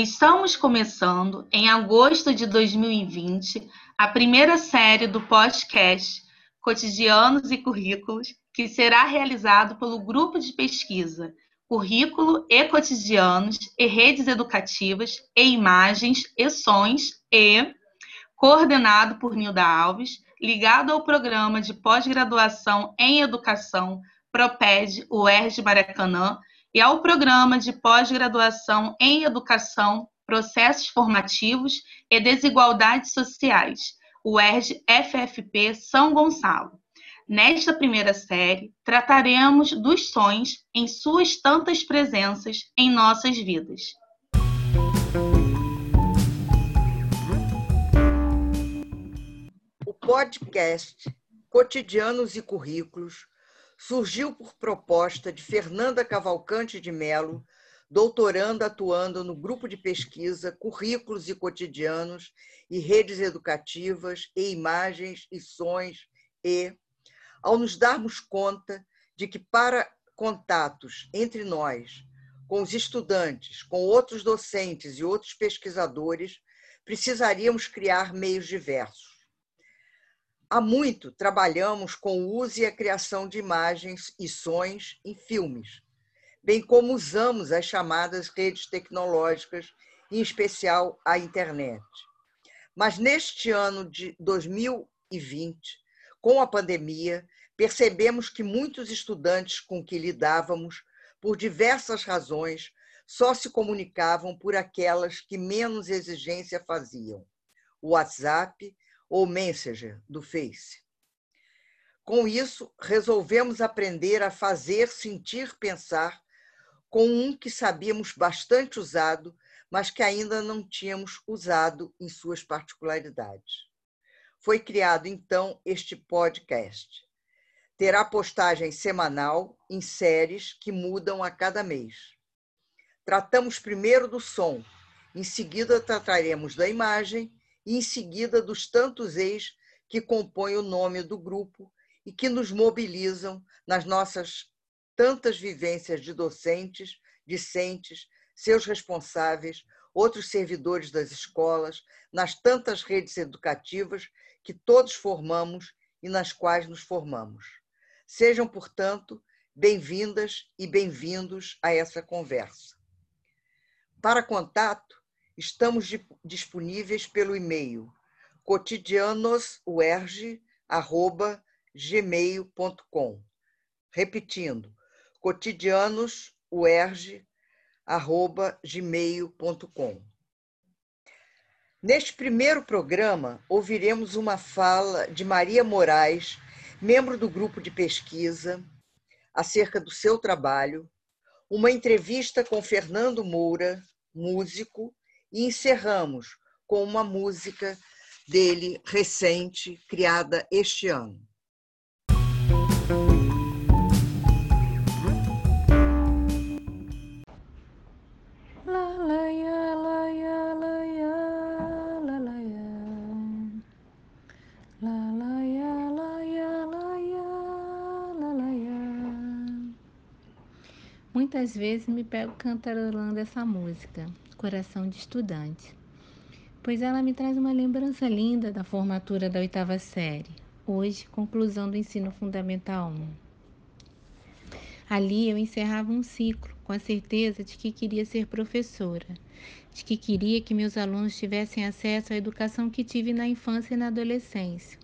Estamos começando, em agosto de 2020, a primeira série do podcast Cotidianos e Currículos, que será realizado pelo grupo de pesquisa Currículo e Cotidianos e Redes Educativas e Imagens e Sons e coordenado por Nilda Alves, ligado ao programa de pós-graduação em educação PROPED UERJ Maracanã e ao programa de pós-graduação em educação, processos formativos e desigualdades sociais, UERJ FFP São Gonçalo. Nesta primeira série, trataremos dos sonhos em suas tantas presenças em nossas vidas. O podcast Cotidianos e Currículos surgiu por proposta de Fernanda Cavalcante de Melo, doutoranda atuando no grupo de pesquisa Currículos e Cotidianos e Redes Educativas e Imagens e Sons e, ao nos darmos conta de que para contatos entre nós, com os estudantes, com outros docentes e outros pesquisadores, precisaríamos criar meios diversos. Há muito trabalhamos com o uso e a criação de imagens e sons em filmes, bem como usamos as chamadas redes tecnológicas, em especial a internet. Mas neste ano de 2020, com a pandemia, percebemos que muitos estudantes com que lidávamos, por diversas razões, só se comunicavam por aquelas que menos exigência faziam: o WhatsApp, ou Messenger do Face. Com isso, resolvemos aprender a fazer, sentir, pensar com um que sabíamos bastante usado, mas que ainda não tínhamos usado em suas particularidades. Foi criado então este podcast. Terá postagem semanal em séries que mudam a cada mês. Tratamos primeiro do som, em seguida trataremos da imagem e em seguida dos tantos ex que compõem o nome do grupo e que nos mobilizam nas nossas tantas vivências de docentes, discentes, seus responsáveis, outros servidores das escolas, nas tantas redes educativas que todos formamos e nas quais nos formamos. Sejam, portanto, bem-vindas e bem-vindos a essa conversa. Para contato, Estamos disponíveis pelo e-mail cotidianosuerge@gmail.com. Repetindo, cotidianosuerge@gmail.com. Neste primeiro programa, ouviremos uma fala de Maria Moraes, membro do grupo de pesquisa, acerca do seu trabalho, uma entrevista com Fernando Moura, músico, e encerramos com uma música dele recente, criada este ano. Muitas vezes me pego cantarolando essa música coração de estudante, pois ela me traz uma lembrança linda da formatura da oitava série, hoje conclusão do ensino fundamental 1. Ali eu encerrava um ciclo com a certeza de que queria ser professora, de que queria que meus alunos tivessem acesso à educação que tive na infância e na adolescência.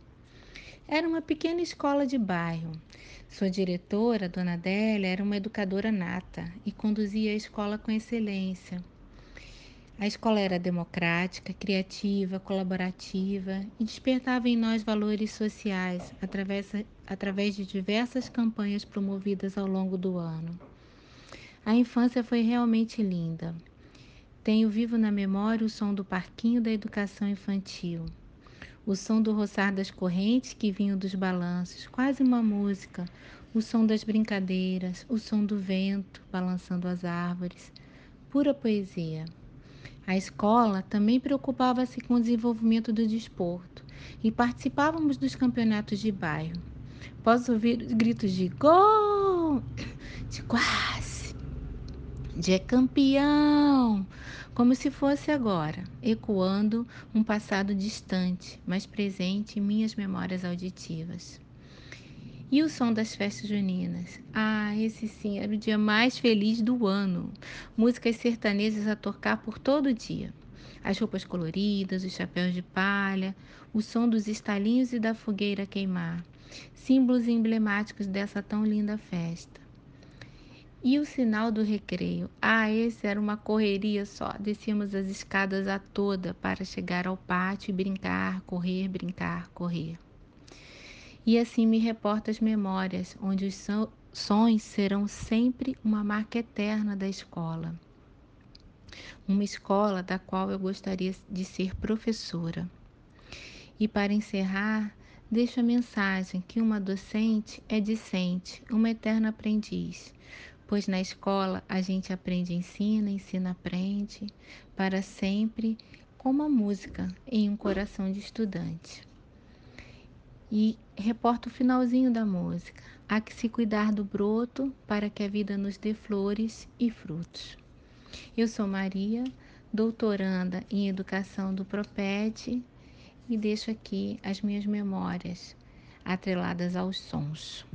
Era uma pequena escola de bairro. Sua diretora, Dona Adélia, era uma educadora nata e conduzia a escola com excelência. A escola era democrática, criativa, colaborativa e despertava em nós valores sociais através, através de diversas campanhas promovidas ao longo do ano. A infância foi realmente linda. Tenho vivo na memória o som do parquinho da educação infantil, o som do roçar das correntes que vinham dos balanços, quase uma música, o som das brincadeiras, o som do vento balançando as árvores, pura poesia. A escola também preocupava-se com o desenvolvimento do desporto e participávamos dos campeonatos de bairro. Posso ouvir os gritos de gol, de quase. de é campeão, como se fosse agora, ecoando um passado distante, mas presente em minhas memórias auditivas. E o som das festas juninas? Ah, esse sim era o dia mais feliz do ano. Músicas sertanejas a tocar por todo o dia. As roupas coloridas, os chapéus de palha, o som dos estalinhos e da fogueira queimar, símbolos emblemáticos dessa tão linda festa. E o sinal do recreio? Ah, esse era uma correria só. Descíamos as escadas a toda para chegar ao pátio e brincar, correr, brincar, correr. E assim me reporta as memórias, onde os sons serão sempre uma marca eterna da escola. Uma escola da qual eu gostaria de ser professora. E para encerrar, deixo a mensagem que uma docente é discente, uma eterna aprendiz, pois na escola a gente aprende, ensina, ensina, aprende, para sempre, como a música em um coração de estudante e reporta o finalzinho da música. Há que se cuidar do broto para que a vida nos dê flores e frutos. Eu sou Maria, doutoranda em educação do Proped e deixo aqui as minhas memórias atreladas aos sons.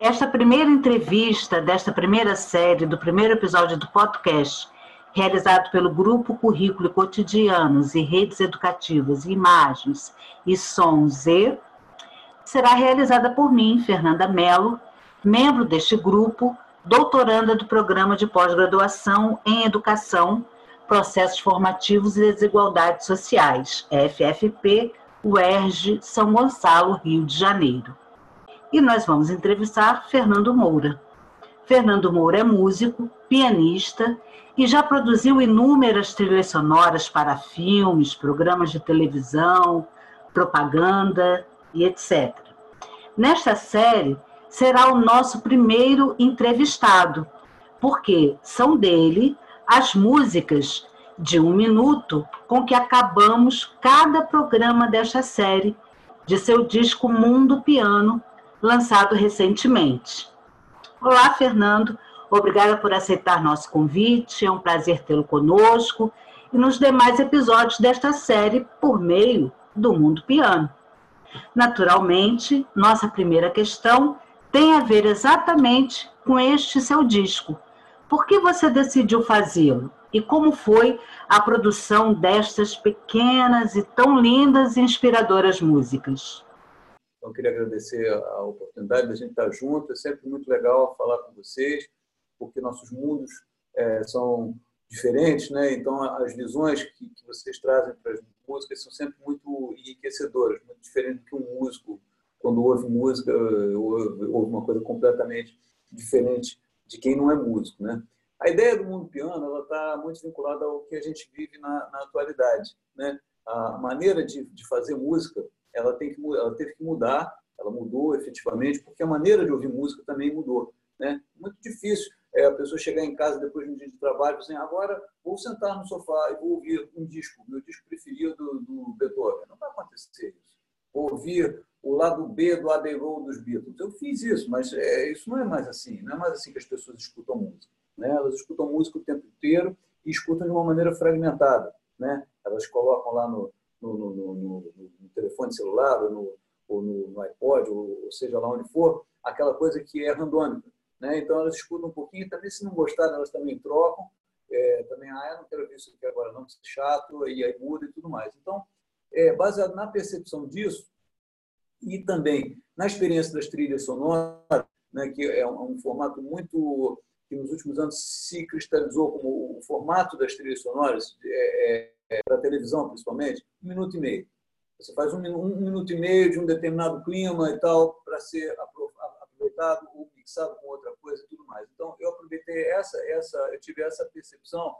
Esta primeira entrevista desta primeira série, do primeiro episódio do podcast, realizado pelo Grupo Currículo Cotidianos e Redes Educativas, Imagens e Sons e será realizada por mim, Fernanda Mello, membro deste grupo, doutoranda do Programa de Pós-Graduação em Educação, Processos Formativos e Desigualdades Sociais, FFP, UERJ, São Gonçalo, Rio de Janeiro. E nós vamos entrevistar Fernando Moura. Fernando Moura é músico, pianista e já produziu inúmeras trilhas sonoras para filmes, programas de televisão, propaganda e etc. Nesta série, será o nosso primeiro entrevistado, porque são dele as músicas de um minuto com que acabamos cada programa desta série, de seu disco Mundo Piano, lançado recentemente. Olá, Fernando. Obrigada por aceitar nosso convite. É um prazer tê-lo conosco e nos demais episódios desta série por meio do Mundo Piano. Naturalmente, nossa primeira questão tem a ver exatamente com este seu disco. Por que você decidiu fazê-lo? E como foi a produção destas pequenas e tão lindas e inspiradoras músicas? Eu queria agradecer a oportunidade de a gente estar junto. É sempre muito legal falar com vocês porque nossos mundos é, são diferentes, né? Então as visões que, que vocês trazem para as músicas são sempre muito enriquecedoras, muito diferente do que um músico quando ouve música ouve, ouve uma coisa completamente diferente de quem não é músico, né? A ideia do mundo piano ela está muito vinculada ao que a gente vive na, na atualidade, né? A maneira de, de fazer música ela tem que ela teve que mudar, ela mudou efetivamente porque a maneira de ouvir música também mudou, né? Muito difícil é, a pessoa chegar em casa depois de um dia de trabalho e assim, agora vou sentar no sofá e vou ouvir um disco, meu disco preferido do Beethoven. Não vai acontecer isso. Vou ouvir o lado B do Abbey Road dos Beatles. Eu fiz isso, mas é, isso não é mais assim. Não é mais assim que as pessoas escutam música. Né? Elas escutam música o tempo inteiro e escutam de uma maneira fragmentada. Né? Elas colocam lá no, no, no, no, no telefone celular ou no, ou no, iPod, ou, ou seja lá onde for, aquela coisa que é randômica. Né? Então elas escutam um pouquinho, também se não gostarem, elas também trocam. É, também, ah, eu não quero ver isso aqui agora, não, que é chato, e aí muda e tudo mais. Então, é, baseado na percepção disso, e também na experiência das trilhas sonoras, né, que é um, um, formato muito que nos últimos anos se cristalizou como o formato das trilhas sonoras, é, é, para televisão principalmente, um minuto e meio. Você faz um, um, minuto e meio de um determinado clima e tal, para ser aproveitado ou mixado com outra coisa e tudo mais. Então, eu aproveitei essa, essa, eu tive essa percepção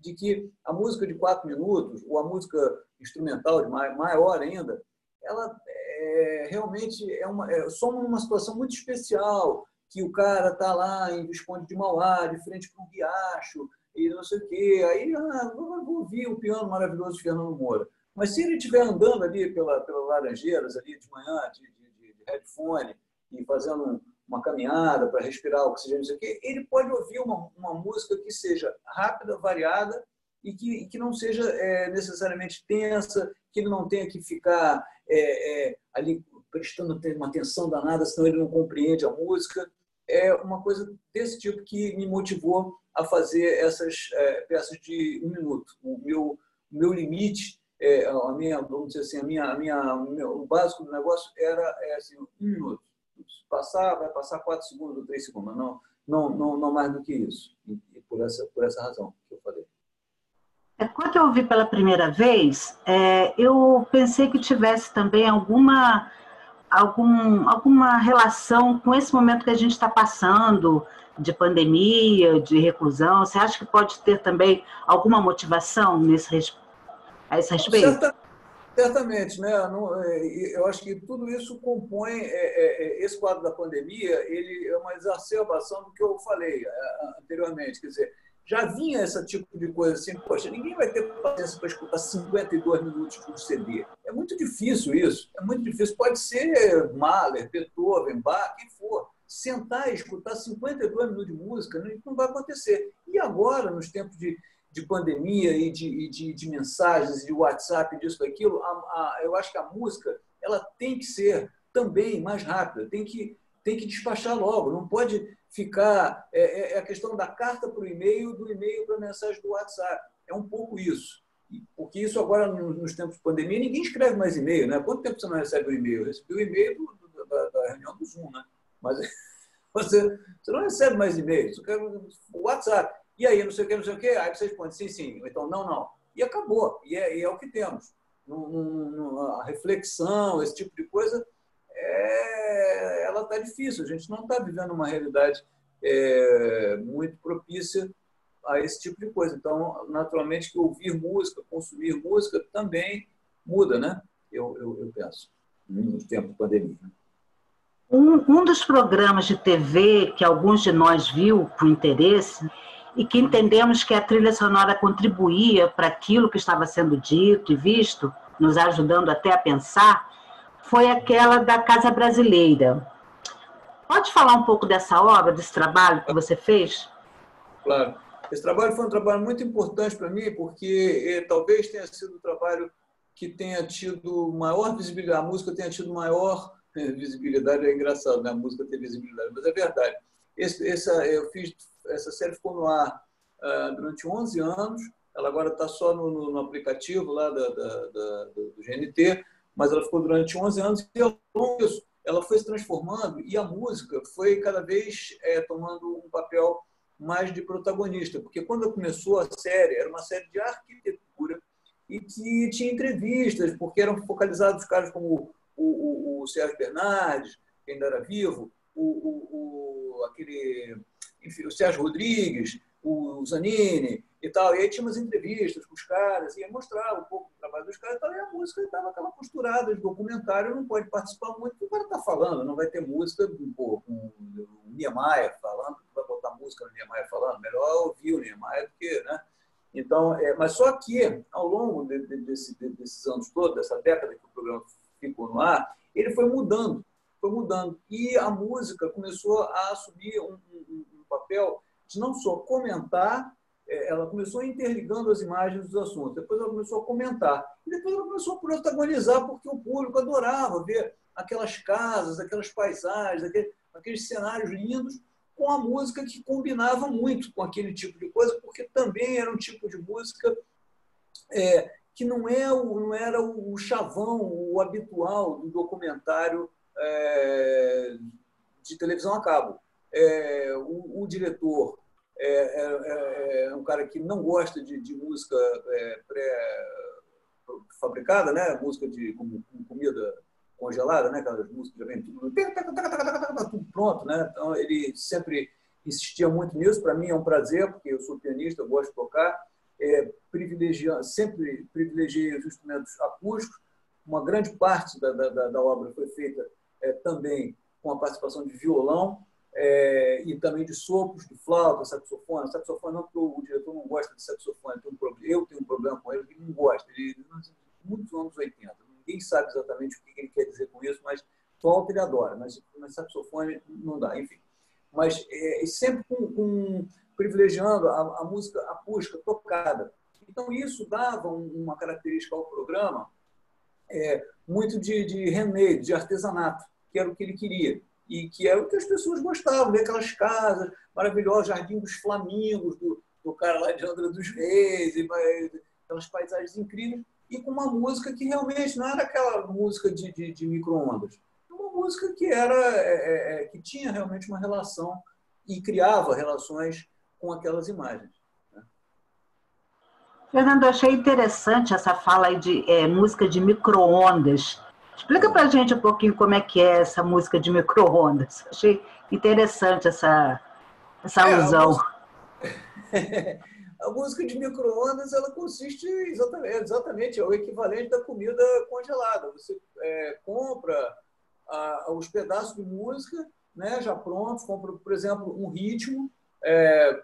de que a música de quatro minutos, ou a música instrumental de maior ainda, ela é, realmente é uma, é, somos numa situação muito especial, que o cara está lá em Visconde de Mauá, de frente para um riacho, e não sei o quê. Aí, ah, vou ouvir o piano maravilhoso de Fernando Moura. Mas se ele estiver andando ali pela, pela Laranjeiras, ali de manhã, de, de, headphone e fazendo uma caminhada para respirar oxigênio, isso aqui, ele pode ouvir uma, uma música que seja rápida, variada e que, que não seja é, necessariamente tensa, que ele não tenha que ficar é, é, ali prestando uma atenção danada, senão ele não compreende a música. É uma coisa desse tipo que me motivou a fazer essas é, peças de um minuto. O meu, meu limite, é, a minha, vamos dizer assim, a minha, a minha, o básico do negócio era é, assim, um minuto. Se passar, vai passar quatro segundos ou três segundos, não, não, não, não mais do que isso. E, por, essa, por essa razão que eu falei. É, quando eu ouvi pela primeira vez, é, eu pensei que tivesse também alguma, algum, alguma relação com esse momento que a gente está passando, de pandemia, de reclusão. Você acha que pode ter também alguma motivação nesse, a esse respeito? Certa, certamente, né? É, eu acho que tudo isso compõe é, é, esse quadro da pandemia. Ele é uma exacerbação do que eu falei anteriormente. Quer dizer, já vinha esse tipo de coisa assim, poxa, ninguém vai ter paciência para escutar 52 minutos de um CD. É muito difícil isso, é muito difícil. Pode ser Mahler, Beethoven, Bach, quem for. Sentar e escutar 52 minutos de música não vai acontecer. E agora, nos tempos de, de pandemia e de, de, de mensagens, de WhatsApp, disso, daquilo, eu acho que a música ela tem que ser também mais rápida, tem que, tem que despachar logo, não pode ficar. É, é, é a questão da carta para o e-mail, do e-mail para a mensagem do WhatsApp. É um pouco isso. Porque isso agora, nos tempos de pandemia, ninguém escreve mais e-mail, né? Quanto tempo você não recebe o e-mail? Eu recebi o e-mail do, do, da, da, reunião do Zoom, né? Mas você, você não recebe mais e-mail, você quer o WhatsApp. E aí, não sei o que, não sei o que, aí você responde sim, sim, então não, não. E acabou. E é, e é o que temos. a reflexão, esse tipo de coisa, é, ela está difícil. A gente não está vivendo uma realidade é, muito propícia a esse tipo de coisa. Então, naturalmente, que ouvir música, consumir música também muda, né? Eu, eu, eu penso, no tempo de pandemia. Um, um dos programas de TV que alguns de nós viu com interesse e que entendemos que a trilha sonora contribuía para aquilo que estava sendo dito e visto, nos ajudando até a pensar, foi aquela da Casa Brasileira. Pode falar um pouco dessa obra, desse trabalho que você fez? Claro. Esse trabalho foi um trabalho muito importante para mim, porque eh, talvez tenha sido o trabalho que tenha tido maior visibilidade, a música tenha tido maior eh, visibilidade, é engraçado, né? a música ter visibilidade, mas é verdade. Esse, essa, eu fiz, essa série ficou no ar uh, durante 11 anos, ela agora está só no, no, no, aplicativo lá da, da, da, do GNT, mas ela ficou durante 11 anos e ao longo disso ela foi se transformando e a música foi cada vez é, tomando um papel mais de protagonista, porque quando começou a série, era uma série de arquitetura e que tinha entrevistas, porque eram focalizados caras como o, o, o Sérgio Bernardes, que ainda era vivo, o, o, o, aquele, enfim, o Sérgio Rodrigues, o Zanini e tal. E aí tinha umas entrevistas com os caras, e mostrava um pouco do trabalho dos caras e tal. E a música estava aquela posturada de documentário, não pode participar muito, porque o cara está falando, não vai ter música pô, com o Niemeyer falando, vai botar música no Niemeyer falando, melhor ouvir o Niemeyer do que. Né? Então, é, mas só que, ao longo de, de, desse, de, desses anos todos, dessa década que o programa ficou no ar, ele foi mudando, foi mudando. E a música começou a assumir um, um, um papel de não só comentar, é, ela começou interligando as imagens dos assuntos, depois ela começou a comentar, e depois ela começou a protagonizar, porque o público adorava ver aquelas casas, aquelas paisagens, aqueles, cenários lindos, com a música que combinava muito com aquele tipo de coisa, porque também era um tipo de música é, que não, é o, não era o chavão, o habitual do documentário é, de televisão a cabo é, o, o, diretor é, é, é, é, um cara que não gosta de, de música é, pré-fabricada, né? música de com, com comida congelada, né? aquelas músicas já vem tudo, tudo pronto. Né? Então, ele sempre insistia muito nisso. Para mim é um prazer, porque eu sou pianista, eu gosto de tocar. É, privilegiando, sempre privilegiei os instrumentos acústicos. Uma grande parte da, da, da obra foi feita é, também com a participação de violão é, e também de sopros, de flauta, saxofone. Saxofone não, porque o diretor não gosta de saxofone. Um problema, eu tenho um problema com ele, ele não gosta. Ele, muitos anos 80. Ninguém sabe exatamente o que ele quer dizer com isso, mas flauta ele adora, mas, mas saxofone não dá, enfim. Mas é, sempre com, com privilegiando a, a, música acústica tocada. Então, isso dava uma característica ao programa é, muito de, de de artesanato, que era o que ele queria. E que era o que as pessoas gostavam, ver aquelas casas maravilhosas, Jardim dos Flamingos, do, do cara lá de André dos Reis, e, aquelas paisagens incríveis, e com uma música que realmente não era aquela música de, de, de micro-ondas. Uma música que, era, é, é, é, que tinha realmente uma relação e criava relações com aquelas imagens. Né? Fernando, achei interessante essa fala aí de é, música de micro-ondas. Explica para gente um pouquinho como é que é essa música de micro-ondas. Achei interessante essa, essa é, alusão. A música de micro-ondas ela consiste exatamente, exatamente, é o equivalente da comida congelada. Você é, compra a, os pedaços de música né, já prontos, compra, por exemplo, um ritmo é,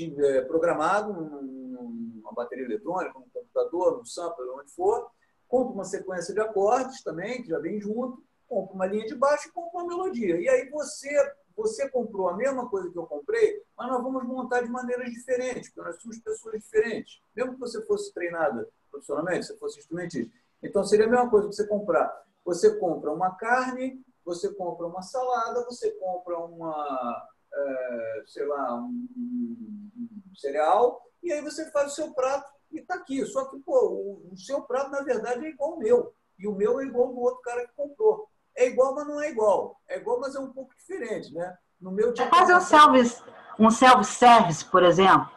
é programado numa bateria eletrônica, num computador, num sampler, onde for, compra uma sequência de acordes também, que já vem junto, compra uma linha de baixo e compra uma melodia. E aí você você comprou a mesma coisa que eu comprei, mas nós vamos montar de maneiras diferentes, porque nós somos pessoas diferentes. Mesmo que você fosse treinada profissionalmente, você fosse instrumentista. Então, seria a mesma coisa que você comprar. Você compra uma carne, você compra uma salada, você compra uma, é, sei lá, um, um, cereal, e aí você faz o seu prato e está aqui. Só que, pô, o, o seu prato, na verdade, é igual ao meu. E o meu é igual ao do outro cara que comprou é igual, mas não é igual. É igual, mas é um pouco diferente, né? No meu tipo, é quase um self um self-service, por exemplo.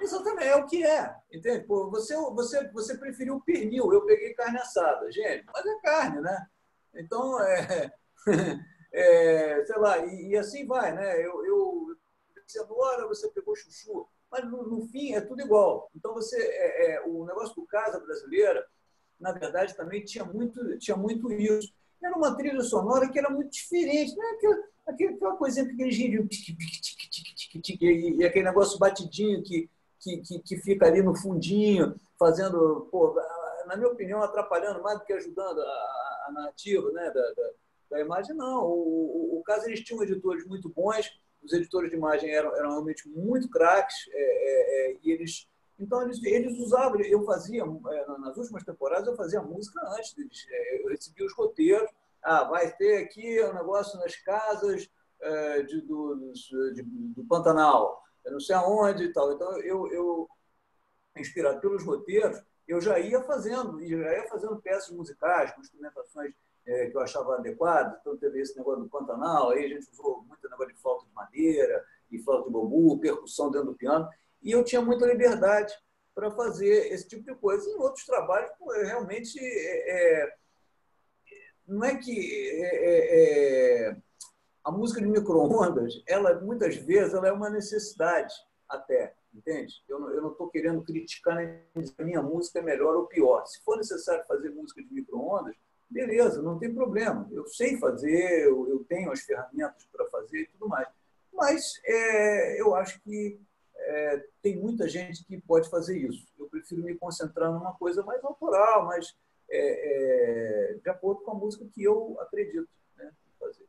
Exatamente, é o que é. Entende? Pô, você, você, você preferiu o pernil, eu peguei carne assada. Gente, mas é carne, né? Então, é, é sei lá, e, e, assim vai, né? Eu, eu cenoura, você pegou chuchu, mas no, no, fim é tudo igual. Então, você, é, é, o negócio do Casa Brasileira, na verdade, também tinha muito, tinha muito isso era uma trilha sonora que era muito diferente. Né? Aquela, aquela coisinha, aquele giro, e aquele negócio batidinho que, que, que, que, fica ali no fundinho, fazendo, pô, na minha opinião, atrapalhando mais do que ajudando a, a narrativa né? da, da, da, imagem. Não, o, o, o caso eles tinham editores muito bons, os editores de imagem eram, eram realmente muito craques, é, é, é, e eles então, eles, eles usavam, eu fazia, é, nas últimas temporadas, eu fazia música antes deles. É, eu recebia os roteiros. Ah, vai ter aqui um negócio nas casas é, de, do, de, do Pantanal, eu não sei aonde e tal. Então, eu, eu, inspirado pelos roteiros, eu já ia fazendo, e já ia fazendo peças musicais, com instrumentações é, que eu achava adequadas. Então, teve esse negócio do Pantanal, aí a gente usou muito negócio de flauta de madeira e flauta de bambu, percussão dentro do piano. E eu tinha muita liberdade para fazer esse tipo de coisa. Em outros trabalhos, pô, realmente, é, é, não é que é, é, é a música de micro-ondas, ela, muitas vezes, ela é uma necessidade até, entende? Eu não estou querendo criticar nem dizer minha música é melhor ou pior. Se for necessário fazer música de micro-ondas, beleza, não tem problema. Eu sei fazer, eu, tenho as ferramentas para fazer e tudo mais. Mas é, eu acho que é, tem muita gente que pode fazer isso. Eu prefiro me concentrar numa coisa mais autoral, mais é, é, de acordo com a música que eu acredito né, fazer.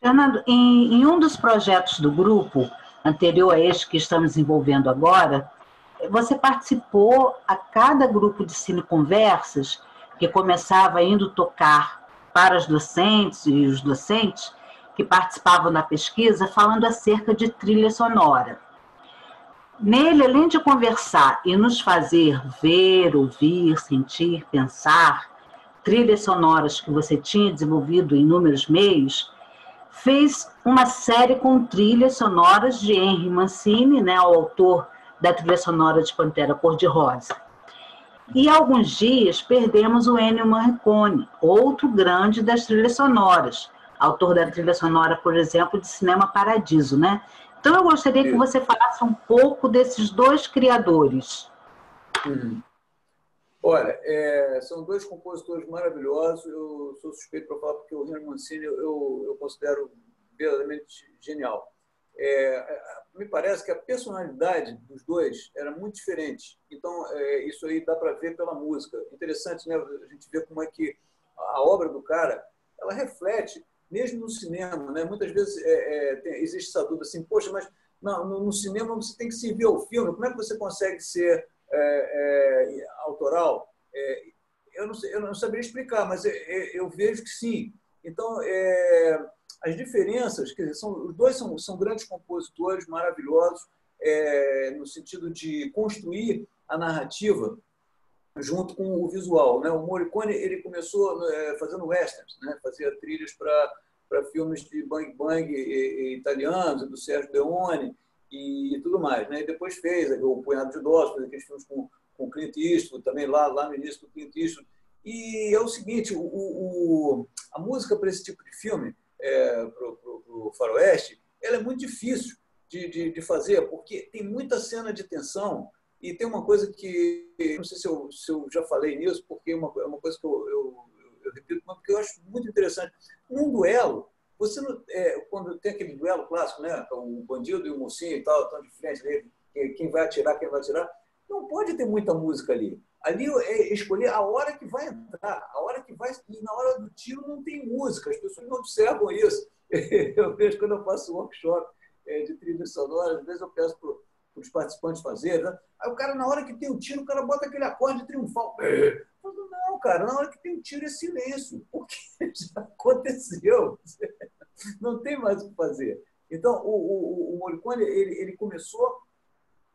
Fernando, em, em um dos projetos do grupo, anterior a este que estamos desenvolvendo agora, você participou a cada grupo de cine conversas que começava indo tocar para os docentes e os docentes que participavam da pesquisa falando acerca de trilha sonora. Nele, além de conversar e nos fazer ver, ouvir, sentir, pensar, trilhas sonoras que você tinha desenvolvido em inúmeros meios, fez uma série com trilhas sonoras de Henry Mancini, né, o autor da trilha sonora de Pantera Cor-de-Rosa. E alguns dias perdemos o Ennio Morricone, outro grande das trilhas sonoras, autor da trilha sonora, por exemplo, de Cinema Paradiso, né? Então eu gostaria que você falasse um pouco desses dois criadores. Uhum. Olha, é, são dois compositores maravilhosos. Eu sou suspeito para falar porque o Rino Mancini eu, eu considero verdadeiramente genial. É, me parece que a personalidade dos dois era muito diferente. Então, é, isso aí dá para ver pela música. Interessante, né? A gente vê como é que a obra do cara ela reflete, mesmo no cinema. Né? Muitas vezes é, é, tem, existe essa dúvida assim, poxa, mas não, no, no, cinema você tem que se ver o filme, como é que você consegue ser é, é autoral? É, eu, não, eu não saberia explicar, mas eu vejo que sim. Então, as diferenças, quer dizer, são, os dois são, são grandes compositores maravilhosos, no sentido de construir a narrativa junto com o visual. Né? O Morricone ele começou é, fazendo westerns, né? fazia trilhas para filmes de bang bang e, e, italianos, do Sérgio Leone e, e, tudo mais. Né? E depois fez o Punhado de Doses, fez aqueles filmes com, com Clint Eastwood, também lá, lá no início do Clint Eastwood. E é o seguinte, o, o a música para esse tipo de filme, é, para o faroeste, ela é muito difícil de, de, de fazer, porque tem muita cena de tensão, e tem uma coisa que, não sei se eu, se eu já falei nisso, porque é uma, é uma coisa que eu, eu, eu, repito, mas porque eu acho muito interessante. Num duelo, você não, é, quando tem aquele duelo clássico, né, o bandido e o mocinho e tal, estão de frente quem vai atirar, quem vai atirar, não pode ter muita música ali. Ali é escolher a hora que vai entrar, a hora que vai. E na hora do tiro não tem música, as pessoas não observam isso. Eu vejo quando eu faço workshop é, de trilha sonora, às vezes eu peço para os participantes fazerem. Né? Aí o cara, na hora que tem o tiro, o cara bota aquele acorde triunfal. Falo, não, cara, na hora que tem o tiro é silêncio, porque já aconteceu. Não tem mais o que fazer. Então, o, o, o Morricone, ele, ele começou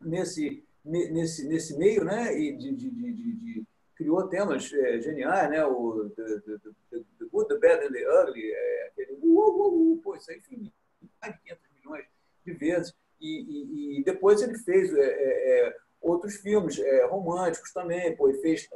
nesse, nesse, nesse meio, né? E de, de, de, de criou temas é, geniais, né? O the, the, the, the, Good, the Bad and the Ugly, é, aquele uh, uh, uh, pô, isso aí foi mais de 500 milhões de vezes. E, e, e depois ele fez é, é, é outros filmes é, românticos também, pô, fez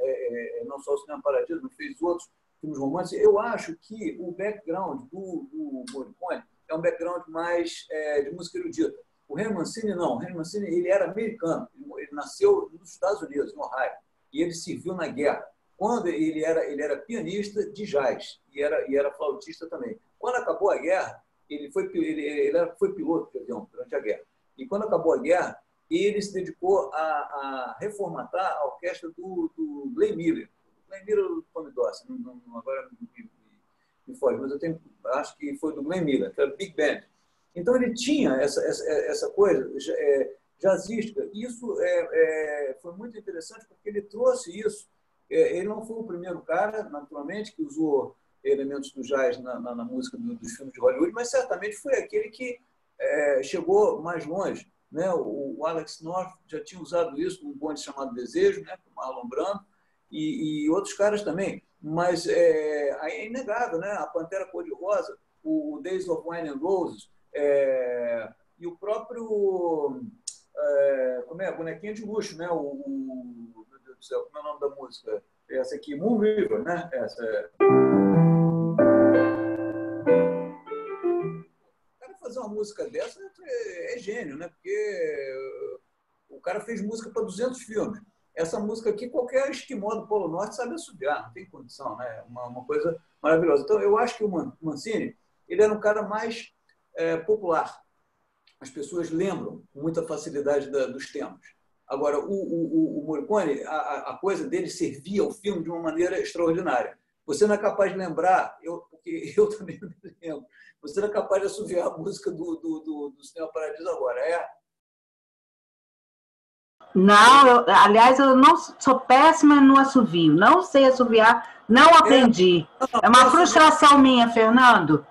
não só o Cinema Paradiso, mas fez outros filmes românticos. Eu acho que o background do, do Morricone é um background mais de música erudita. O Henry Mancini não. O Henry Mancini ele era americano. Ele, nasceu nos Estados Unidos, no Ohio, e ele serviu na guerra. Quando ele era ele era pianista de jazz e era e era flautista também. Quando acabou a guerra, ele foi ele, ele foi piloto de avião durante a guerra. E quando acabou a guerra, ele se dedicou a, a reformatar a orquestra do, do Glenn Miller. Glenn Miller do Tommy Dorsey, não, não, agora me, me, me foge, mas eu tenho, acho que foi do Glenn Miller, que era Big Band. Então ele tinha essa, essa, essa coisa é, jazzística. Isso é, é, foi muito interessante porque ele trouxe isso. É, ele não foi o primeiro cara, naturalmente, que usou elementos do jazz na, na, na música do, dos filmes de Hollywood, mas certamente foi aquele que é, chegou mais longe. Né? O, o, Alex North já tinha usado isso num bonde chamado Desejo, né? com Marlon Brando, e, e, outros caras também. Mas é, é inegável, né? a Pantera Cor-de-Rosa, o Days of Wine and Roses, é, e o próprio. É, como é? Bonequinha de luxo, né? O, o, meu Deus do céu, como é o nome da música? Essa aqui, Moon River, né? Essa é. fazer uma música dessa é, é gênio, né? Porque o cara fez música para 200 filmes. Essa música aqui, qualquer esquimó do Polo Norte sabe assobiar, não tem condição, né? Uma, uma coisa maravilhosa. Então, eu acho que o Mancini, ele era um cara mais é, popular. As pessoas lembram com muita facilidade da, dos temas. Agora, o, o, o Morricone, a, a coisa dele servia ao filme de uma maneira extraordinária. Você não é capaz de lembrar, eu, porque eu também não me lembro, você não é capaz de assoviar a música do, do, do, do Cinema Paradiso agora, é? Não, eu, aliás, eu não sou péssima no assovio. Não sei assoviar, não é. aprendi. É, não, é uma frustração minha, Fernando.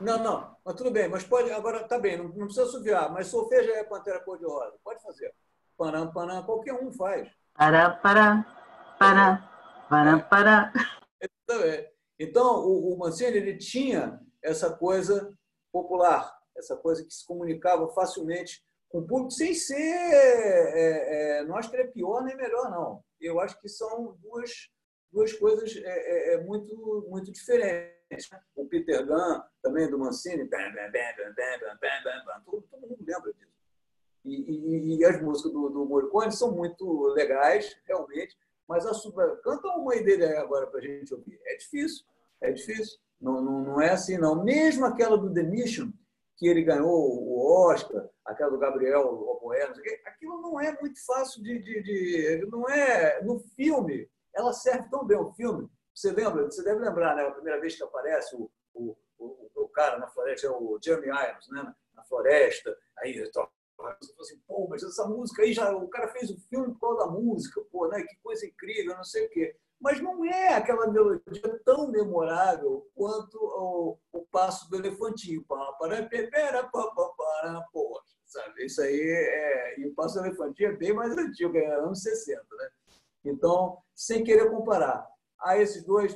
Não, não, mas tudo bem, mas pode, agora tá bem, não, não precisa assoviar, mas solfeja é Pantera Cor-de-Rosa, pode fazer. Param, param, qualquer um faz. Pará, pará, pará, pará, pará. Então, o, o Mancini, ele tinha essa coisa popular, essa coisa que se comunicava facilmente com o público, sem ser. É, é, não acho que ele é pior nem melhor, não. Eu acho que são duas, duas coisas é, é, é muito, muito diferentes. O Peter Gunn, também do Mancini, todo, todo mundo lembra disso. E, e, e, as músicas do, do Morricone são muito legais, realmente, mas a sua, canta uma aí dele agora para a gente ouvir. É difícil, é difícil. Não, não, não é assim, não. Mesmo aquela do The Mission, que ele ganhou o Oscar, aquela do Gabriel Oboé, aquilo não é muito fácil de, de, de, Não é. No filme, ela serve tão bem o filme. Você lembra? Você deve lembrar, né? A primeira vez que aparece o, o, o, o cara na floresta é o Jeremy Irons, né? Na floresta. Aí você fala assim, pô, mas essa música aí já. O cara fez o um filme por causa da música, pô, né? Que coisa incrível, não sei o quê. Mas não é aquela melodia tão memorável quanto o, o passo do elefantinho. Pô, sabe? Isso aí é. E o passo do elefantinho é bem mais antigo, é anos 60, né? Então, sem querer comparar, a esses dois,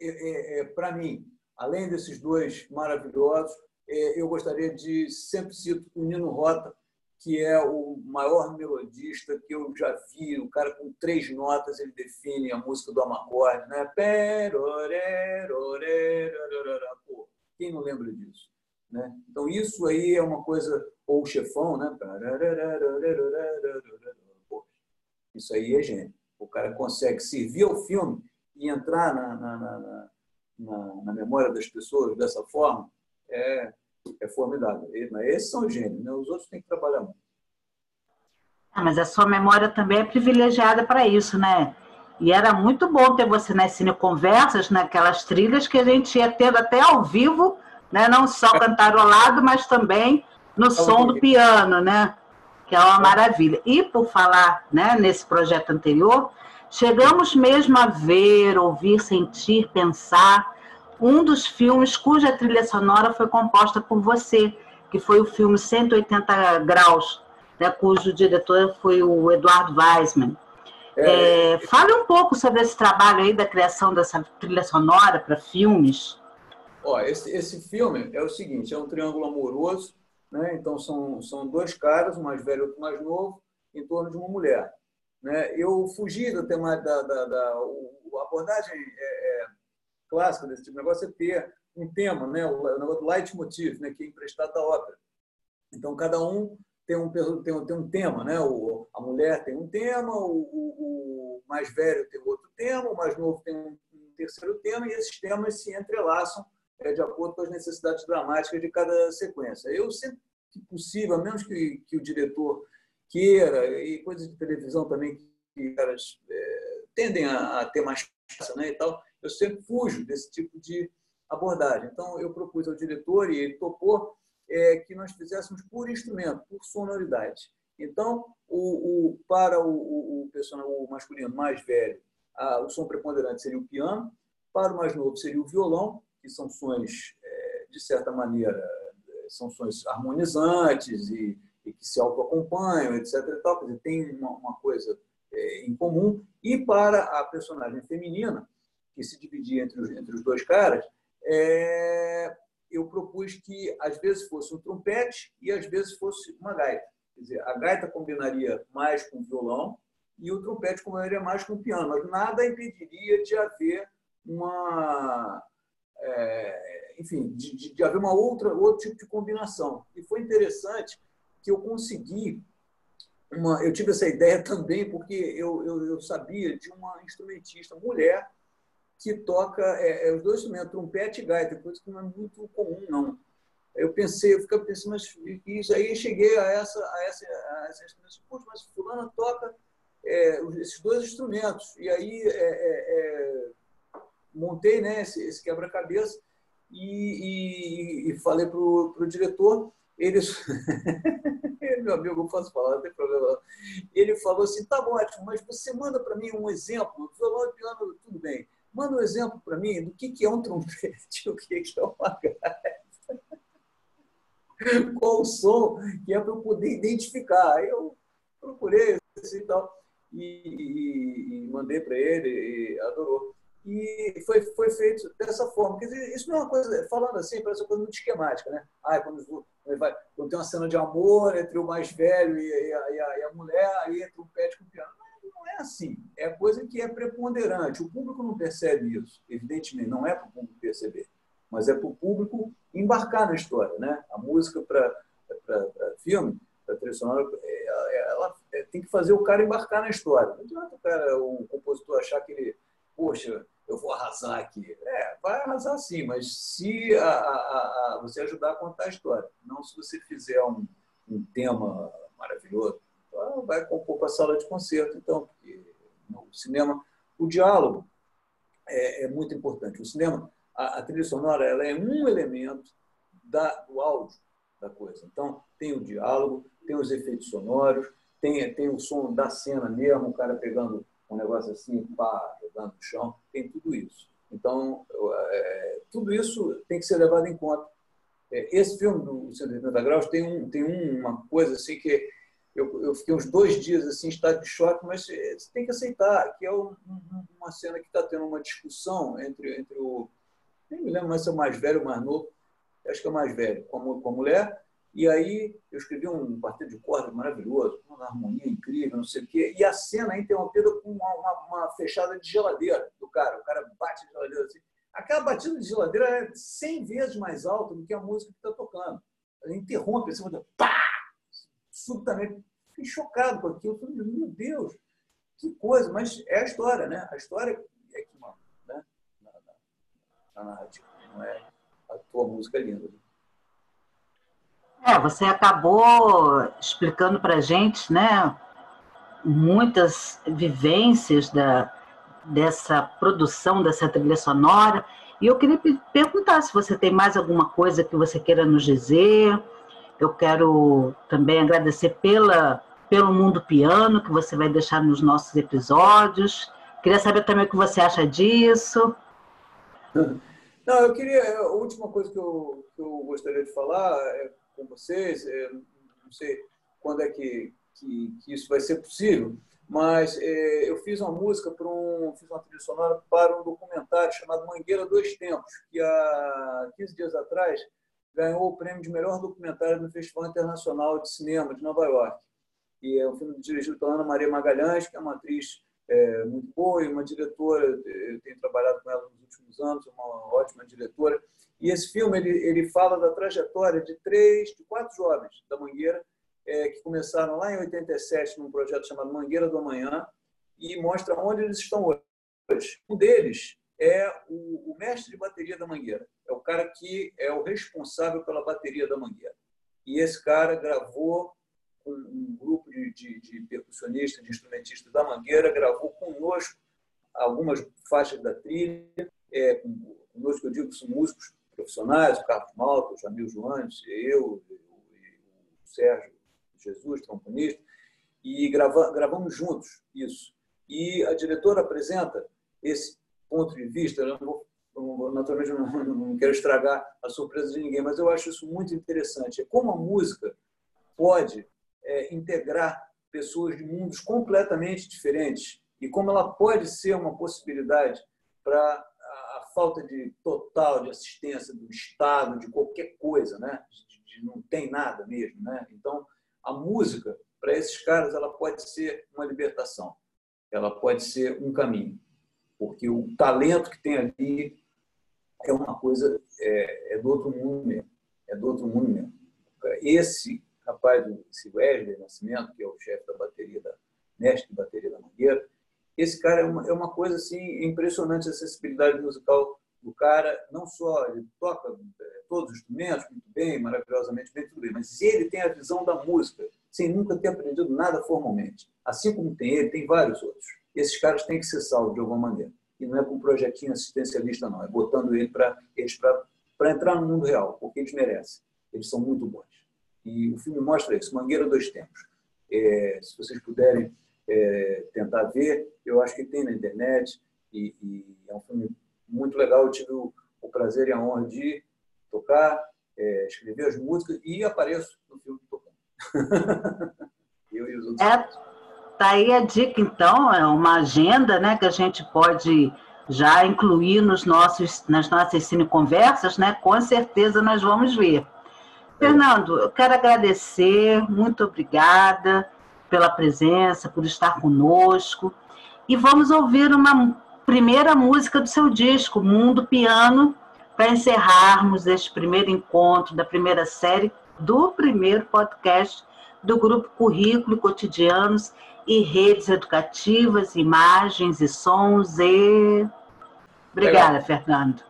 é, é, é, para mim, além desses dois maravilhosos, é, eu gostaria de sempre cito o Nino Rota, que é o maior melodista que eu já vi. O cara com três notas ele define a música do Amacorde, né? Pô, quem não lembra disso? Né? Então isso aí é uma coisa ou o chefão, né? Isso aí é gênio. O cara consegue servir ao filme e entrar na, na, na, na, na memória das pessoas dessa forma é, é formidável. Esses são gênios, né? os outros têm que trabalhar muito. Ah, mas a sua memória também é privilegiada para isso, né? E era muito bom ter você nas Cine Conversas, naquelas trilhas que a gente ia tendo até ao vivo, né? não só cantarolado, mas também no som do piano, né? Que é uma maravilha. E por falar né, nesse projeto anterior, Chegamos mesmo a ver, ouvir, sentir, pensar um dos filmes cuja trilha sonora foi composta por você, que foi o filme 180 Graus, né, cujo diretor foi o Eduardo Weisman. É, é, fale um pouco sobre esse trabalho aí da criação dessa trilha sonora para filmes. Ó, esse, esse filme é o seguinte, é um triângulo amoroso, né? então são, são dois caras, um mais velho e outro mais novo, em torno de uma mulher. Né? Eu fugi do tema da, da, da a abordagem é, é, clássica desse tipo de negócio é ter um tema, né? o, o negócio do leitmotiv, né? que é emprestado da ópera. Então, cada um tem um, tem um, tem um tema, né? O, a mulher tem um tema, o, o, o, mais velho tem outro tema, o mais novo tem um, um terceiro tema, e esses temas se entrelaçam é, de acordo com as necessidades dramáticas de cada sequência. Eu sempre que possível, a menos que, que o diretor queira, e coisas de televisão também que caras é, tendem a, a, ter mais força né, e tal, eu sempre fujo desse tipo de abordagem. Então, eu propus ao diretor, e ele topou, é, que nós fizéssemos por instrumento, por sonoridade. Então, o, o para o, o, personagem o masculino mais velho, a, o som preponderante seria o piano, para o mais novo seria o violão, que são sons, é, de certa maneira, são sons harmonizantes e e que se autoacompanham, etc. E tal, dizer, tem uma, uma coisa é, em comum. E para a personagem feminina, que se dividia entre os, entre os dois caras, é, eu propus que às vezes fosse um trompete e às vezes fosse uma gaita. Quer dizer, a gaita combinaria mais com o violão e o trompete combinaria mais com o piano, mas nada impediria de haver uma. É, enfim, de, de, de haver uma outra, outro tipo de combinação. E foi interessante que eu consegui uma, eu tive essa ideia também porque eu, eu, eu sabia de uma instrumentista mulher que toca é, é, os dois instrumentos, trompete e gaita, coisa que não é muito comum, não. Eu pensei, eu ficava pensando, mas isso aí cheguei a essa, a essa, a essa Puxa, mas fulana toca é, esses dois instrumentos. E aí é, é, é montei né, esse, esse quebra-cabeça e, e, e, falei para o diretor eles. Meu amigo, eu posso falar, não tem problema. Ele falou assim: tá ótimo, mas você manda para mim um exemplo. Violão e piano, tudo bem. Manda um exemplo para mim do que, que é um trompete, o que, que é uma gaita. Qual o som que é para eu poder identificar. Aí eu procurei assim, tal, e, e, e mandei para ele, e adorou. E foi, foi feito dessa forma. Quer dizer, isso não é uma coisa, falando assim, parece uma coisa muito esquemática, né? Ah, quando, vai, quando tem uma cena de amor entre o mais velho e, e, a, e, a, e a, mulher, aí entra o pet com o piano. Não, é assim. É coisa que é preponderante. O público não percebe isso, evidentemente. Não é para o público perceber, mas é para o público embarcar na história, né? A música para filme, para trilha sonora, é, ela, ela tem que fazer o cara embarcar na história. Não adianta o cara, o compositor achar que ele poxa, eu vou arrasar aqui. É, vai arrasar sim, mas se a, a, a, você ajudar a contar a história. Não se você fizer um, um tema maravilhoso, então vai compor para a sala de concerto. Então, porque no cinema, o diálogo é, é muito importante. O cinema, a, a, trilha sonora, ela é um elemento da, do áudio da coisa. Então, tem o diálogo, tem os efeitos sonoros, tem, tem o som da cena mesmo, o cara pegando um negócio assim, pá, jogando no chão, tem tudo isso. Então, é, tudo isso tem que ser levado em conta. É, esse filme do 180 Graus tem, um, tem uma coisa assim que eu, eu fiquei uns dois dias assim, em estado de choque, mas você tem que aceitar que é um, uma cena que está tendo uma discussão entre, entre o. Nem me lembro mais se é o mais velho ou mais novo, acho que é o mais velho, com a, com a mulher. E aí eu escrevi um quarteto de cordas maravilhoso, uma harmonia incrível, não sei o quê. E a cena é interrompida com uma, uma, uma fechada de geladeira do cara. O cara bate a geladeira assim. Aquela batida de geladeira é 100 vezes mais alta do que a música que está tocando. Ela interrompe assim, pá! subitamente fiquei chocado com aquilo. Falei, meu Deus, que coisa! Mas é a história, né? A história é que manda, né? Na, na, na narrativa, não é a tua música linda. É, você acabou explicando para gente, né, muitas vivências da, dessa produção, dessa trilha sonora. E eu queria perguntar se você tem mais alguma coisa que você queira nos dizer, eu quero também agradecer pela, pelo Mundo Piano, que você vai deixar nos nossos episódios. Queria saber também o que você acha disso. Não, eu queria. A última coisa que eu, que eu gostaria de falar é, com vocês, é, não sei quando é que, que, que, isso vai ser possível, mas é, eu fiz uma música para um. fiz uma trilha sonora para um documentário chamado Mangueira Dois Tempos, que há 15 dias atrás ganhou o prêmio de melhor documentário no Festival Internacional de Cinema de Nova York. E é um filme dirigido pela Ana Maria Magalhães, que é uma atriz é, muito boa e uma diretora, eu tenho trabalhado com ela nos últimos anos, uma ótima diretora. E esse filme ele, ele fala da trajetória de três, de quatro jovens da Mangueira, é, que começaram lá em 87 num projeto chamado Mangueira do Amanhã e mostra onde eles estão hoje. Um deles é o, o, mestre de bateria da Mangueira. É o cara que é o responsável pela bateria da Mangueira. E esse cara gravou com um grupo de, de, de percussionistas, de instrumentistas da Mangueira, gravou conosco algumas faixas da trilha. É, conosco, eu digo são músicos profissionais, o Carlos Malta, o Jamil Joanes, eu, o, o Sérgio Jesus, tromponista, e grava, gravamos juntos isso. E a diretora apresenta esse ponto de vista, eu não naturalmente não, não quero estragar a surpresa de ninguém, mas eu acho isso muito interessante. É como a música pode é, integrar pessoas de mundos completamente diferentes e como ela pode ser uma possibilidade para a falta de total de assistência do Estado, de qualquer coisa, né? De, de, não tem nada mesmo. Né? Então, a música, para esses caras, ela pode ser uma libertação, ela pode ser um caminho porque o talento que tem ali é uma coisa, é, é do outro mundo mesmo. É do outro mundo mesmo. Esse rapaz, esse Wesley Nascimento, que é o chefe da bateria, da mestre de bateria da Mangueira, esse cara é uma, é uma coisa assim impressionante a acessibilidade musical do cara. Não só ele toca é, todos os instrumentos muito bem, maravilhosamente bem, tudo bem, mas ele tem a visão da música sem nunca ter aprendido nada formalmente. Assim como tem ele, tem vários outros esses caras têm que ser salvos de alguma maneira. E não é com um projetinho assistencialista, não. É botando ele para eles para entrar no mundo real, porque eles merecem. Eles são muito bons. E o filme mostra isso, Mangueira Dois Tempos. É, se vocês puderem é, tentar ver, eu acho que tem na internet. E, e, é um filme muito legal. Eu tive o, o prazer e a honra de tocar, é, escrever as músicas e apareço no filme tocando. eu e os outros. É. Tá aí a dica, então, é uma agenda né, que a gente pode já incluir nos nossos, nas nossas cine conversas, né? Com certeza nós vamos ver. Fernando, eu quero agradecer, muito obrigada pela presença, por estar conosco. E vamos ouvir uma primeira música do seu disco, Mundo Piano, para encerrarmos este primeiro encontro da primeira série do primeiro podcast do Grupo Currículo Cotidianos e redes educativas, imagens e sons e. Obrigada, Legal. Fernando.